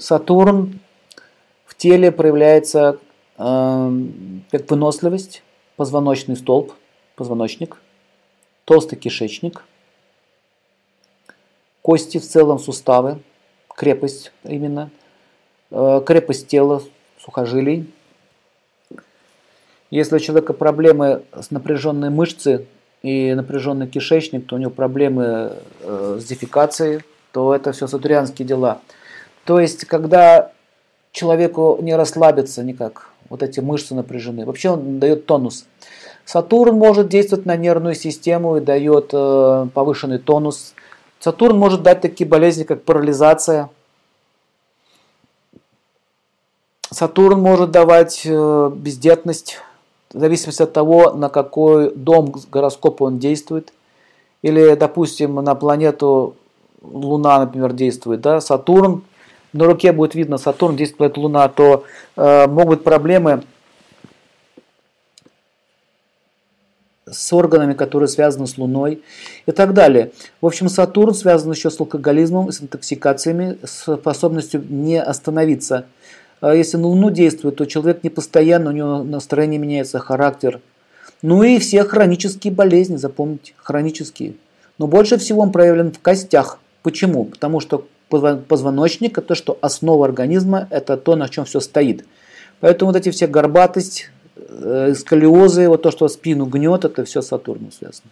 Сатурн в теле проявляется э, как выносливость, позвоночный столб, позвоночник, толстый кишечник, кости в целом, суставы, крепость именно, э, крепость тела, сухожилий. Если у человека проблемы с напряженной мышцей и напряженный кишечник, то у него проблемы э, с дефекацией, то это все сатурианские дела. То есть, когда человеку не расслабиться никак, вот эти мышцы напряжены, вообще он дает тонус. Сатурн может действовать на нервную систему и дает э, повышенный тонус. Сатурн может дать такие болезни, как парализация. Сатурн может давать э, бездетность, в зависимости от того, на какой дом гороскопа он действует. Или, допустим, на планету Луна, например, действует, да, Сатурн, на руке будет видно, Сатурн действует Луна, то э, могут проблемы с органами, которые связаны с Луной и так далее. В общем, Сатурн связан еще с алкоголизмом, с интоксикациями, с способностью не остановиться. А если на Луну действует, то человек не постоянно, у него настроение меняется, характер. Ну и все хронические болезни, запомните, хронические. Но больше всего он проявлен в костях. Почему? Потому что позвоночник – это то, что основа организма, это то, на чем все стоит. Поэтому вот эти все горбатость, э, сколиозы, вот то, что спину гнет, это все с Сатурном связано.